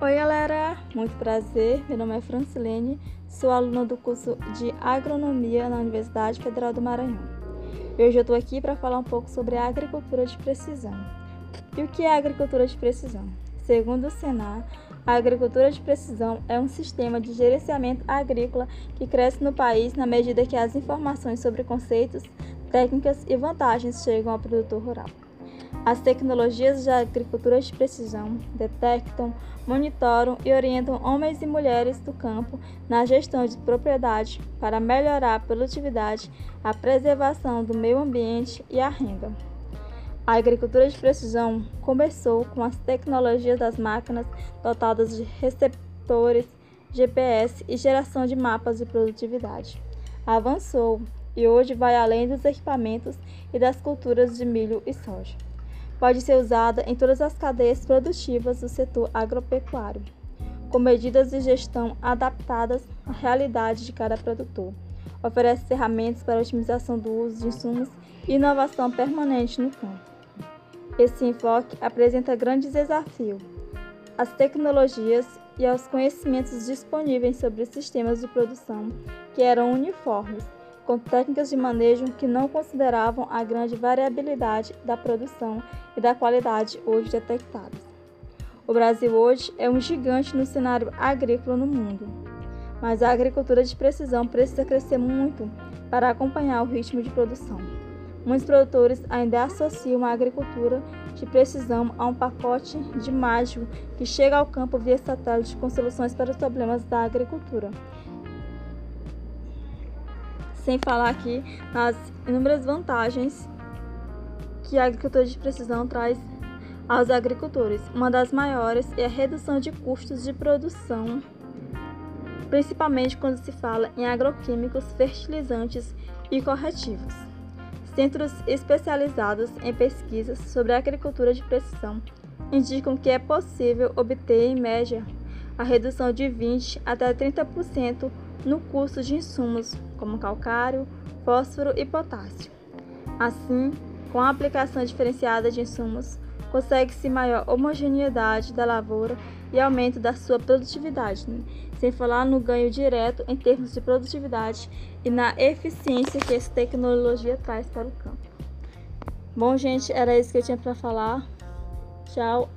Oi, galera! Muito prazer. Meu nome é Francilene, sou aluna do curso de Agronomia na Universidade Federal do Maranhão. Hoje eu estou aqui para falar um pouco sobre a agricultura de precisão. E o que é agricultura de precisão? Segundo o Senar, a agricultura de precisão é um sistema de gerenciamento agrícola que cresce no país na medida que as informações sobre conceitos, técnicas e vantagens chegam ao produtor rural. As tecnologias de agricultura de precisão detectam, monitoram e orientam homens e mulheres do campo na gestão de propriedade para melhorar a produtividade, a preservação do meio ambiente e a renda. A agricultura de precisão começou com as tecnologias das máquinas dotadas de receptores, GPS e geração de mapas de produtividade. Avançou e hoje vai além dos equipamentos e das culturas de milho e soja pode ser usada em todas as cadeias produtivas do setor agropecuário, com medidas de gestão adaptadas à realidade de cada produtor. Oferece ferramentas para otimização do uso de insumos e inovação permanente no campo. Esse enfoque apresenta grandes desafios às tecnologias e aos conhecimentos disponíveis sobre sistemas de produção que eram uniformes com técnicas de manejo que não consideravam a grande variabilidade da produção e da qualidade hoje detectadas. O Brasil hoje é um gigante no cenário agrícola no mundo, mas a agricultura de precisão precisa crescer muito para acompanhar o ritmo de produção. Muitos produtores ainda associam a agricultura de precisão a um pacote de mágico que chega ao campo via satélite com soluções para os problemas da agricultura, sem falar aqui nas inúmeras vantagens que a agricultura de precisão traz aos agricultores. Uma das maiores é a redução de custos de produção, principalmente quando se fala em agroquímicos, fertilizantes e corretivos. Centros especializados em pesquisas sobre a agricultura de precisão indicam que é possível obter, em média, a redução de 20 até 30% no custo de insumos como calcário, fósforo e potássio. Assim, com a aplicação diferenciada de insumos, consegue-se maior homogeneidade da lavoura e aumento da sua produtividade, né? sem falar no ganho direto em termos de produtividade e na eficiência que essa tecnologia traz para o campo. Bom, gente, era isso que eu tinha para falar. Tchau.